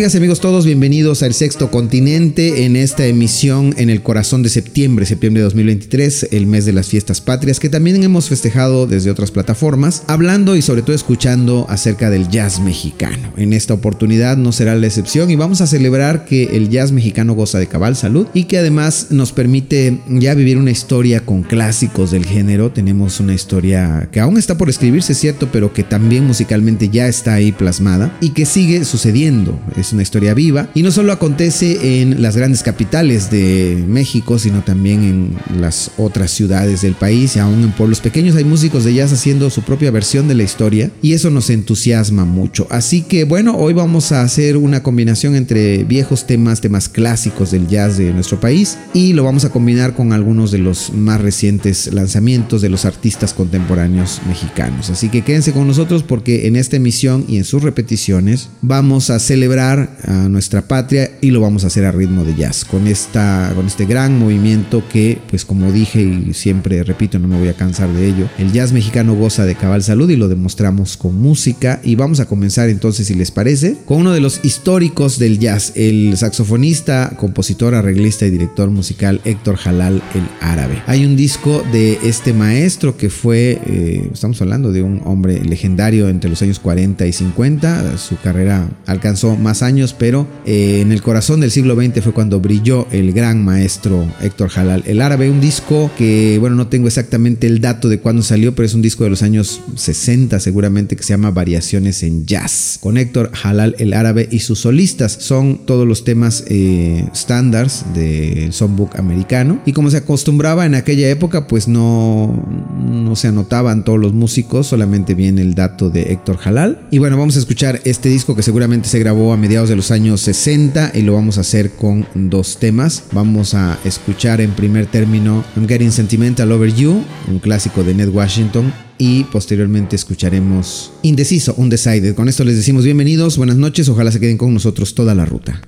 Amigas y amigos todos, bienvenidos al Sexto Continente en esta emisión en el corazón de septiembre, septiembre de 2023, el mes de las fiestas patrias, que también hemos festejado desde otras plataformas, hablando y sobre todo escuchando acerca del jazz mexicano. En esta oportunidad no será la excepción y vamos a celebrar que el jazz mexicano goza de cabal salud y que además nos permite ya vivir una historia con clásicos del género. Tenemos una historia que aún está por escribirse, cierto, pero que también musicalmente ya está ahí plasmada y que sigue sucediendo es una historia viva y no solo acontece en las grandes capitales de México, sino también en las otras ciudades del país y aún en pueblos pequeños hay músicos de jazz haciendo su propia versión de la historia y eso nos entusiasma mucho. Así que bueno, hoy vamos a hacer una combinación entre viejos temas, temas clásicos del jazz de nuestro país y lo vamos a combinar con algunos de los más recientes lanzamientos de los artistas contemporáneos mexicanos. Así que quédense con nosotros porque en esta emisión y en sus repeticiones vamos a celebrar a nuestra patria y lo vamos a hacer a ritmo de jazz, con, esta, con este gran movimiento que, pues como dije y siempre repito, no me voy a cansar de ello, el jazz mexicano goza de cabal salud y lo demostramos con música. Y vamos a comenzar entonces, si les parece, con uno de los históricos del jazz, el saxofonista, compositor, arreglista y director musical Héctor Jalal el Árabe. Hay un disco de este maestro que fue, eh, estamos hablando de un hombre legendario entre los años 40 y 50, su carrera alcanzó más años, pero eh, en el corazón del siglo XX fue cuando brilló el gran maestro Héctor Halal el árabe. Un disco que, bueno, no tengo exactamente el dato de cuándo salió, pero es un disco de los años 60 seguramente que se llama Variaciones en Jazz, con Héctor Halal el árabe y sus solistas. Son todos los temas eh, estándares del songbook americano. Y como se acostumbraba en aquella época, pues no, no se anotaban todos los músicos, solamente viene el dato de Héctor Halal. Y bueno, vamos a escuchar este disco que seguramente se grabó a mediados de los años 60 y lo vamos a hacer con dos temas. Vamos a escuchar en primer término I'm Getting Sentimental Over You, un clásico de Ned Washington, y posteriormente escucharemos Indeciso, Undecided. Con esto les decimos bienvenidos, buenas noches, ojalá se queden con nosotros toda la ruta.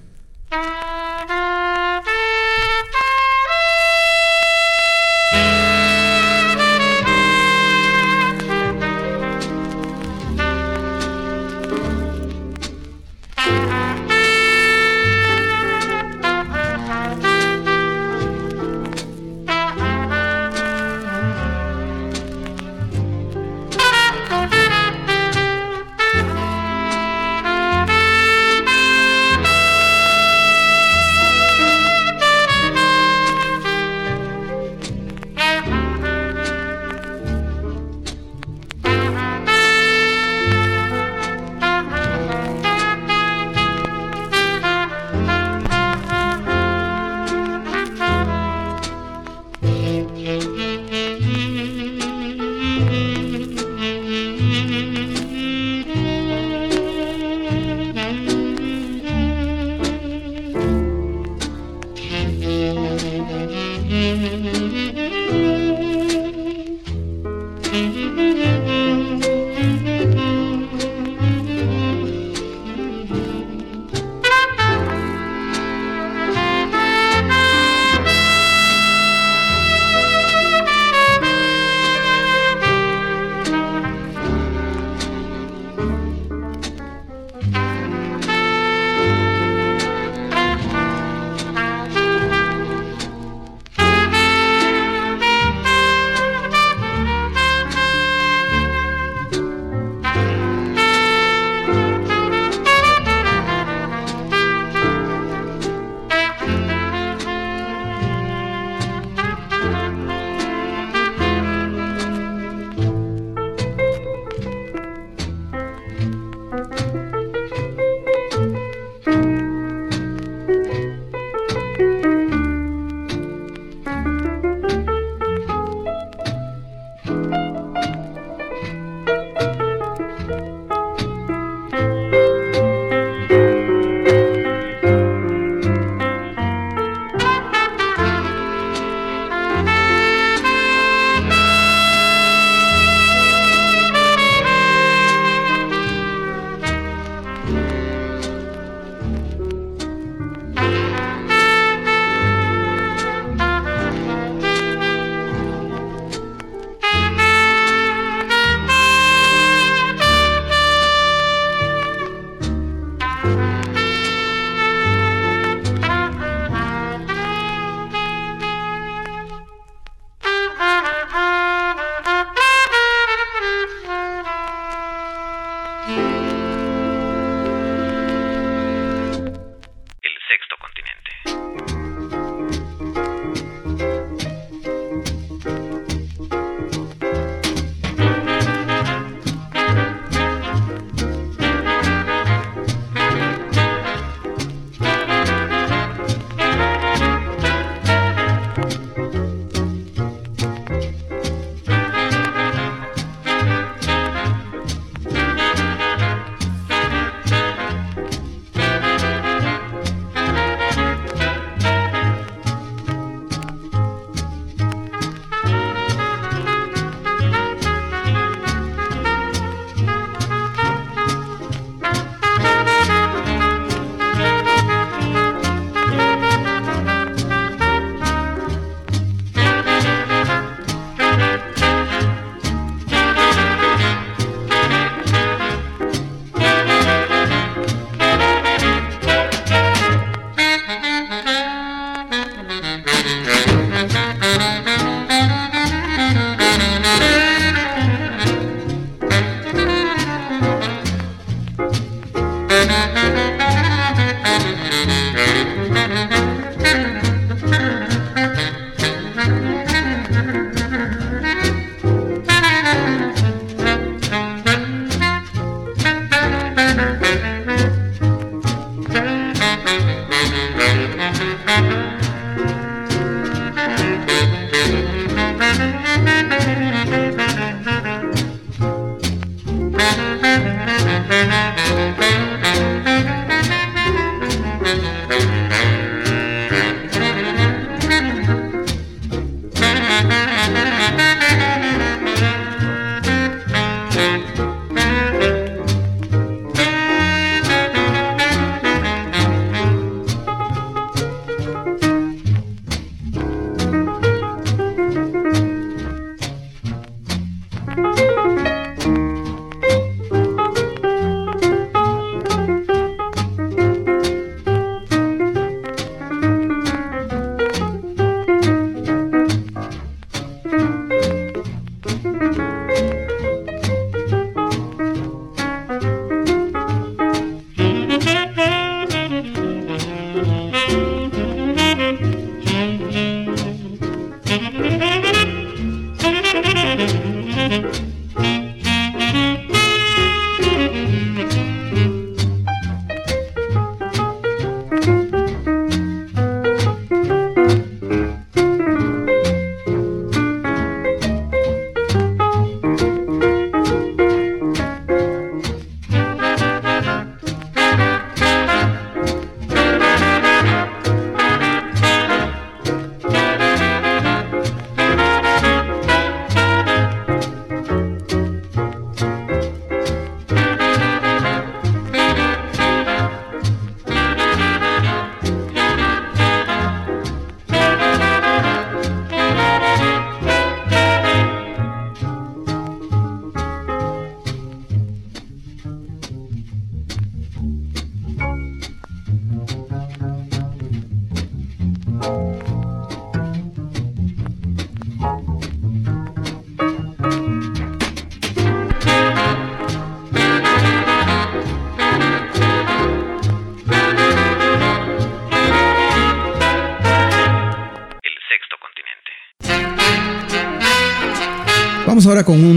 Con un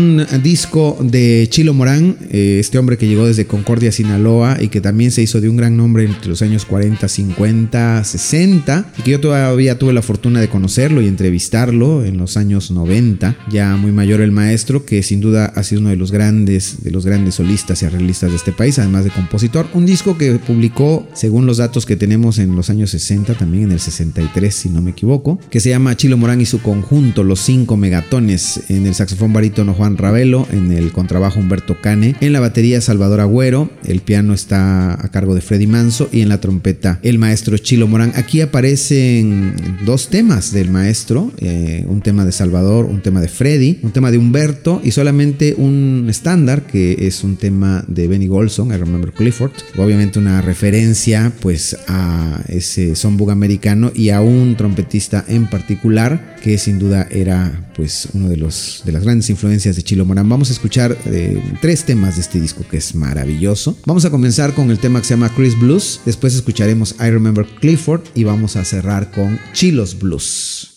disco de Chilo Morán, eh, este hombre que llegó desde Concordia, Sinaloa y que también se hizo de un gran nombre entre los años 40, 50, 60 y que yo todavía tuve la fortuna de conocerlo y entrevistarlo en los años 90, ya muy mayor el maestro, que sin duda ha sido uno de los grandes, de los grandes solistas y arreglistas de este país, además de compositor. Un disco que publicó, según los datos que tenemos en los años 60, también en el 63, si no me equivoco, que se llama Chilo Morán y su conjunto, Los Cinco Megatones, en el saxofón barítono Juan Ravelo, en el contrabajo Humberto Cane, en la batería Salvador Agüero, el piano está a cargo de Freddy Manso y en la trompeta el maestro Chilo Morán. Aquí aparecen dos temas del maestro, eh, un tema de Salvador, un tema de Freddy, un tema de Humberto y solamente un estándar que es un tema de Benny Golson, I Remember Clifford, obviamente una referencia pues a ese songbook americano y a un trompetista en particular que sin duda era pues uno de los de las grandes influencias de Chilo Morán. Vamos a escuchar eh, tres temas de este disco que es maravilloso. Vamos a comenzar con el tema que se llama Chris Blues, después escucharemos I Remember Clifford y vamos a cerrar con Chilos Blues.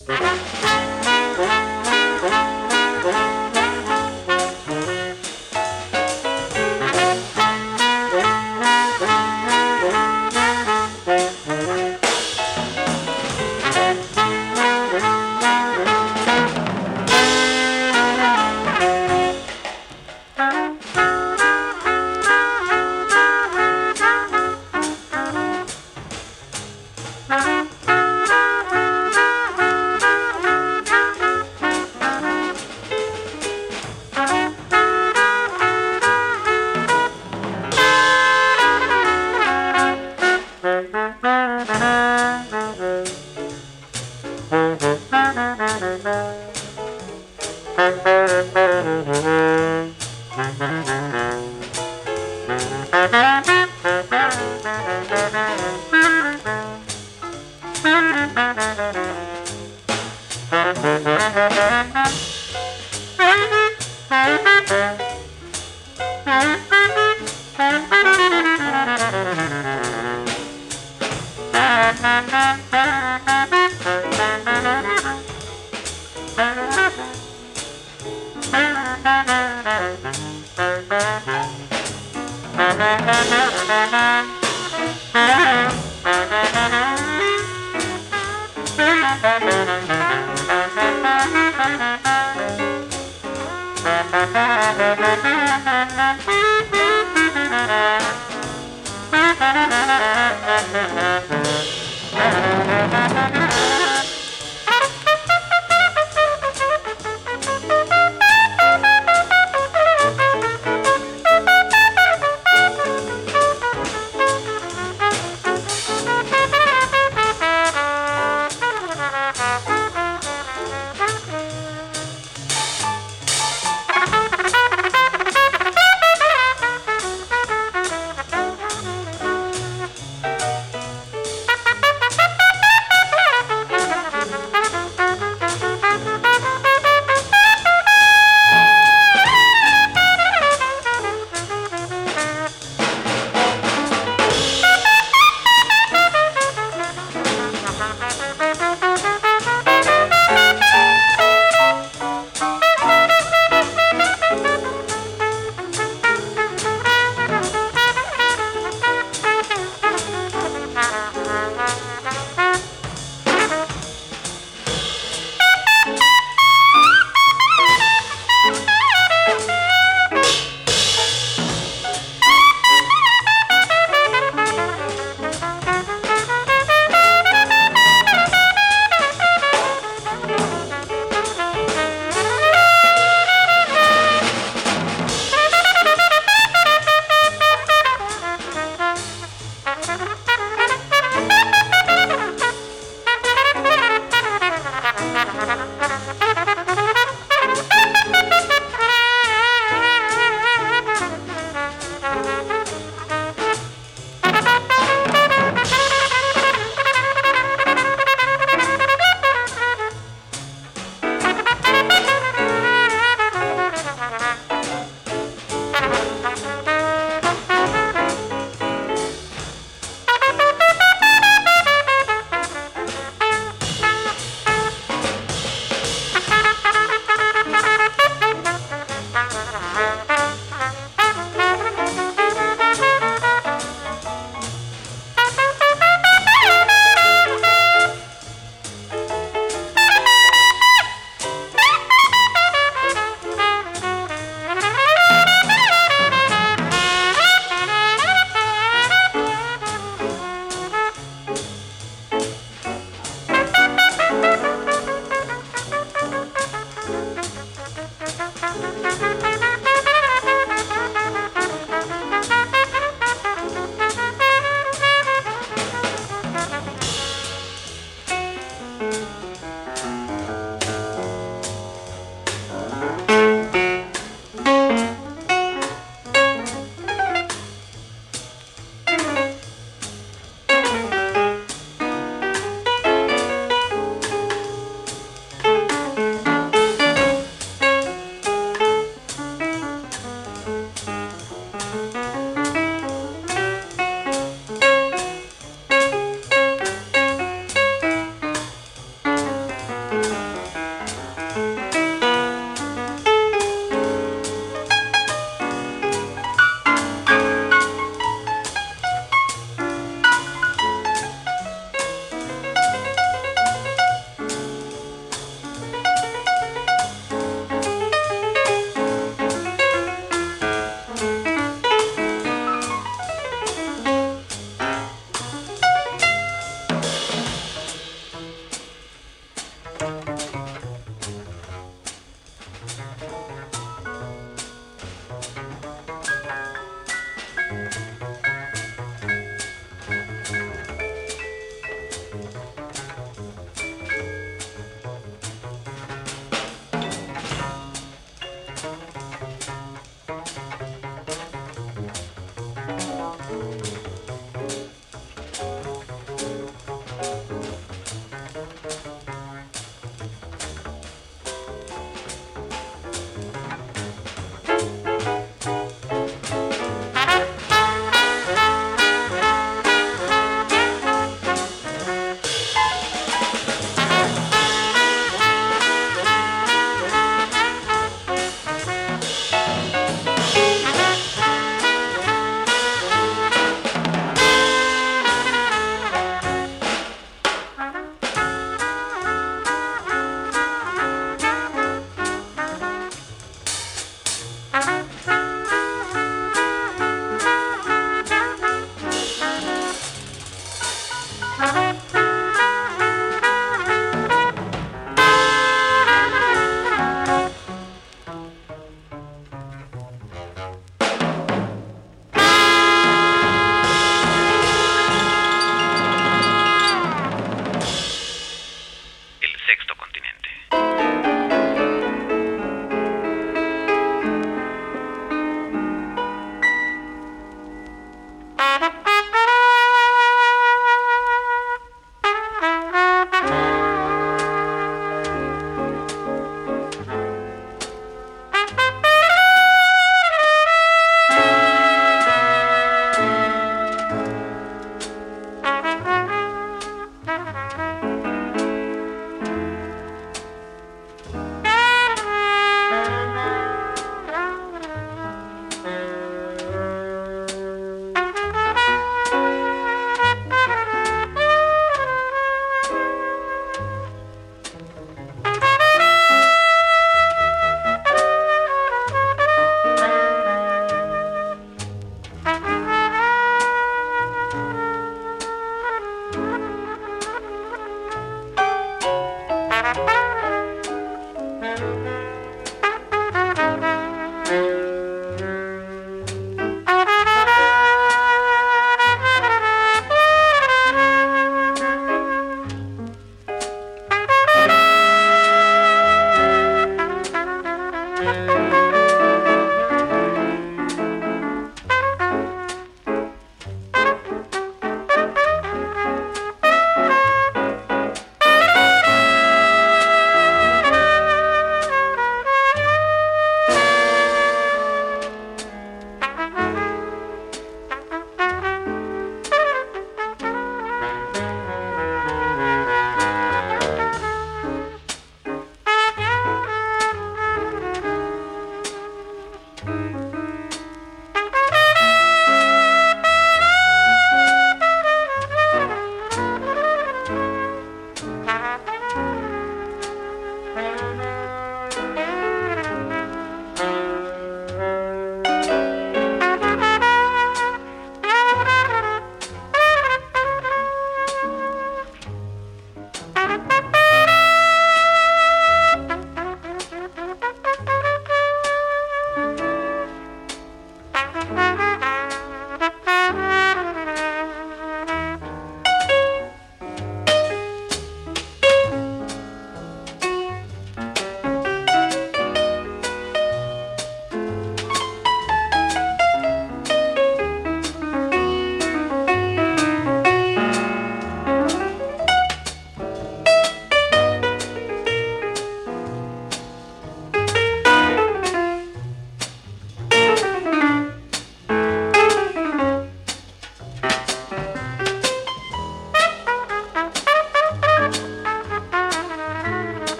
Thank you.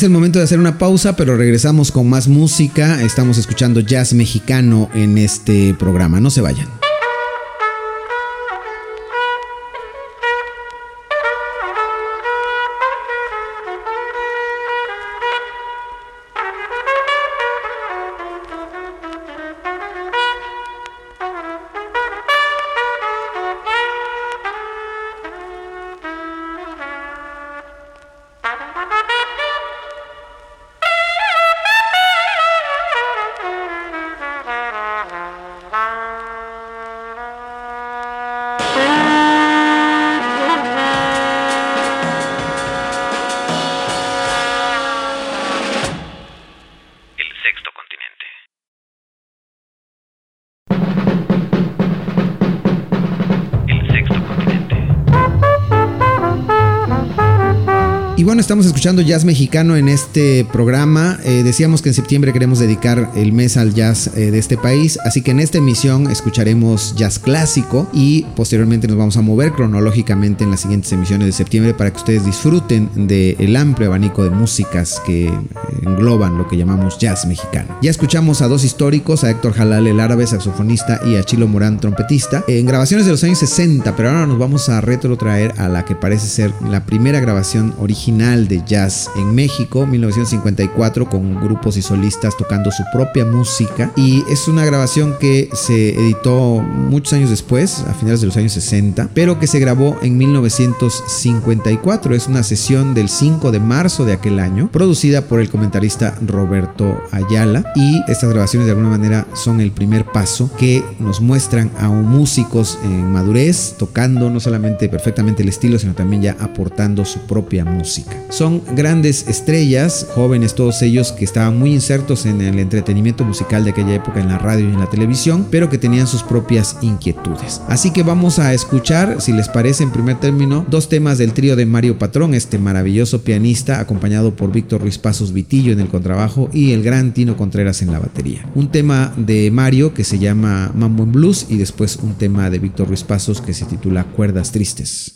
Es el momento de hacer una pausa, pero regresamos con más música. Estamos escuchando jazz mexicano en este programa. No se vayan. Estamos escuchando jazz mexicano en este programa. Eh, decíamos que en septiembre queremos dedicar el mes al jazz eh, de este país, así que en esta emisión escucharemos jazz clásico y posteriormente nos vamos a mover cronológicamente en las siguientes emisiones de septiembre para que ustedes disfruten del amplio abanico de músicas que eh, engloban lo que llamamos jazz mexicano. Ya escuchamos a dos históricos, a Héctor Jalal, el árabe saxofonista, y a Chilo Morán, trompetista, en grabaciones de los años 60, pero ahora nos vamos a retrotraer a la que parece ser la primera grabación original original de jazz en México, 1954, con grupos y solistas tocando su propia música. Y es una grabación que se editó muchos años después, a finales de los años 60, pero que se grabó en 1954. Es una sesión del 5 de marzo de aquel año, producida por el comentarista Roberto Ayala. Y estas grabaciones de alguna manera son el primer paso que nos muestran a músicos en madurez, tocando no solamente perfectamente el estilo, sino también ya aportando su propia música. Son grandes estrellas, jóvenes todos ellos que estaban muy insertos en el entretenimiento musical de aquella época en la radio y en la televisión, pero que tenían sus propias inquietudes. Así que vamos a escuchar, si les parece en primer término, dos temas del trío de Mario Patrón, este maravilloso pianista acompañado por Víctor Ruiz Pasos Vitillo en el contrabajo y el gran Tino Contreras en la batería. Un tema de Mario que se llama Mambo en Blues y después un tema de Víctor Ruiz Pasos que se titula Cuerdas Tristes.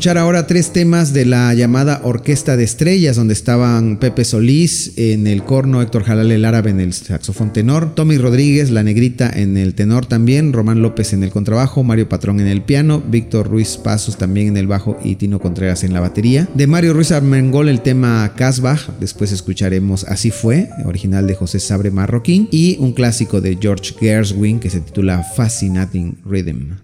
Escuchar ahora tres temas de la llamada Orquesta de Estrellas, donde estaban Pepe Solís en el corno, Héctor Jalal el árabe en el saxofón tenor, Tommy Rodríguez, la negrita en el tenor también, Román López en el contrabajo, Mario Patrón en el piano, Víctor Ruiz Pasos también en el bajo y Tino Contreras en la batería. De Mario Ruiz Armengol el tema Casbah, después escucharemos Así fue, original de José Sabre Marroquín, y un clásico de George Gershwin que se titula Fascinating Rhythm.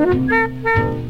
Thank you.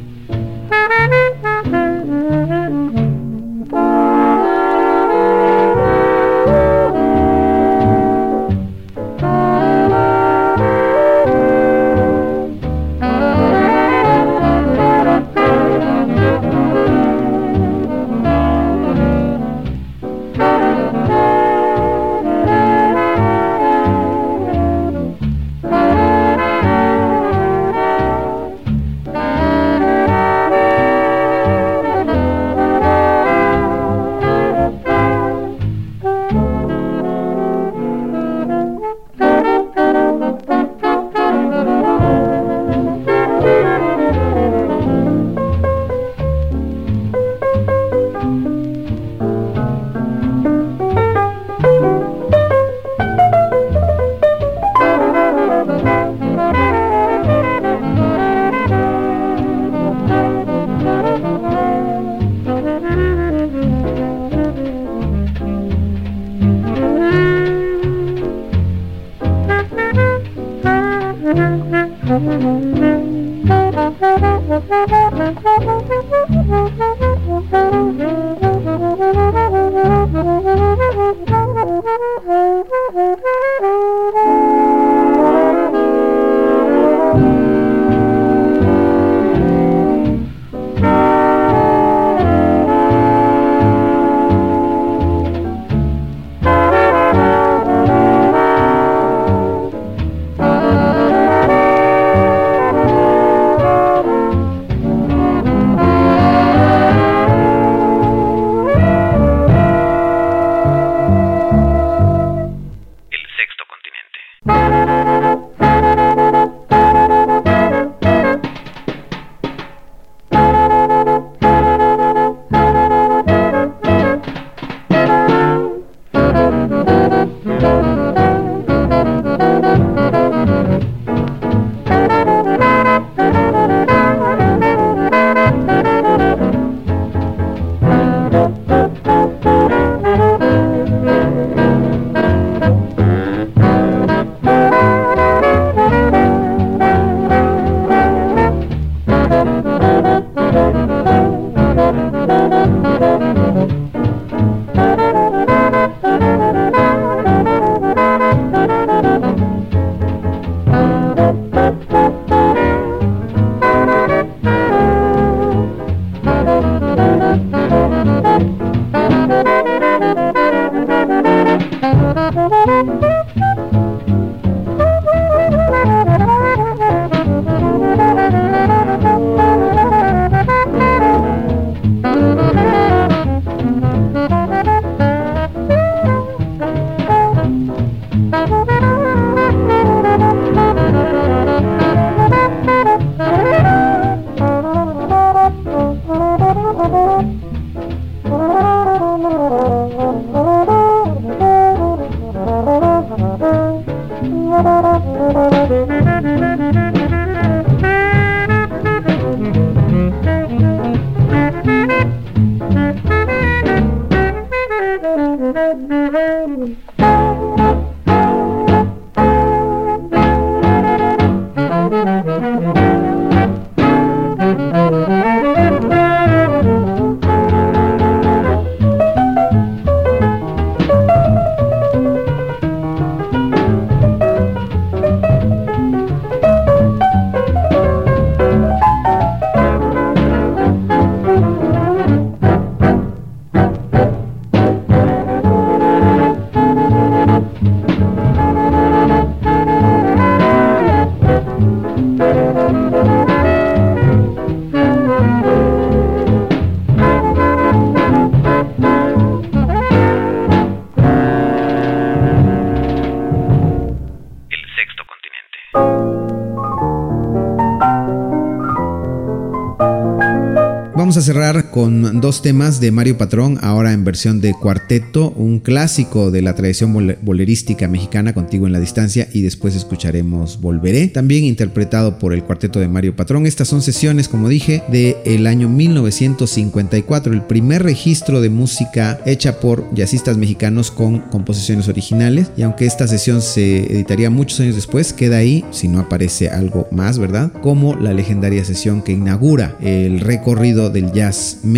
Cerrar con dos temas de Mario Patrón, ahora en versión de cuarteto, un clásico de la tradición bolerística mexicana, Contigo en la Distancia, y después escucharemos Volveré, también interpretado por el cuarteto de Mario Patrón. Estas son sesiones, como dije, del el año 1954, el primer registro de música hecha por jazzistas mexicanos con composiciones originales, y aunque esta sesión se editaría muchos años después, queda ahí, si no aparece algo más, ¿verdad? Como la legendaria sesión que inaugura el recorrido del jazz mexicano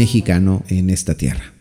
en esta tierra.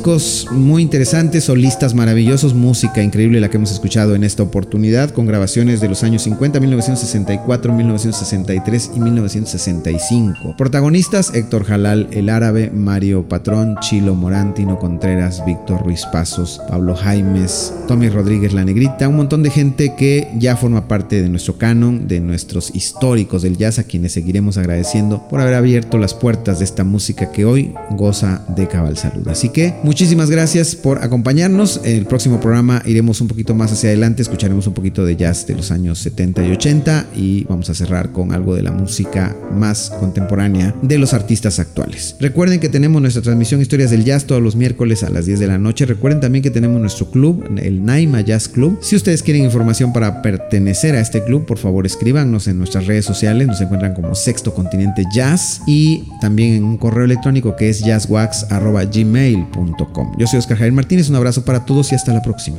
Discos muy interesantes, solistas maravillosos, música increíble la que hemos escuchado en esta oportunidad, con grabaciones de los años 50, 1964, 1963 y 1965. Protagonistas: Héctor Jalal, El Árabe, Mario Patrón, Chilo Morantino Contreras, Víctor Ruiz Pasos, Pablo Jaimes, Tommy Rodríguez La Negrita, un montón de gente que ya forma parte de nuestro canon, de nuestros históricos del jazz, a quienes seguiremos agradeciendo por haber abierto las puertas de esta música que hoy goza de cabal salud. Así que muchísimas gracias por acompañarnos. En el próximo programa iremos un poquito más hacia adelante, escucharemos un poquito de jazz de los años 70 y 80 y vamos a cerrar con algo de la música más contemporánea de los artistas actuales. Recuerden que tenemos nuestra transmisión Historias del Jazz todos los miércoles a las 10 de la noche. Recuerden también que tenemos nuestro club, el Naima Jazz Club. Si ustedes quieren información para pertenecer a este club, por favor escríbanos en nuestras redes sociales. Nos encuentran como Sexto Continente Jazz y también en un correo electrónico que es jazzwax.gmail.com. Yo soy Oscar Javier Martínez. Un abrazo para todos y hasta la próxima.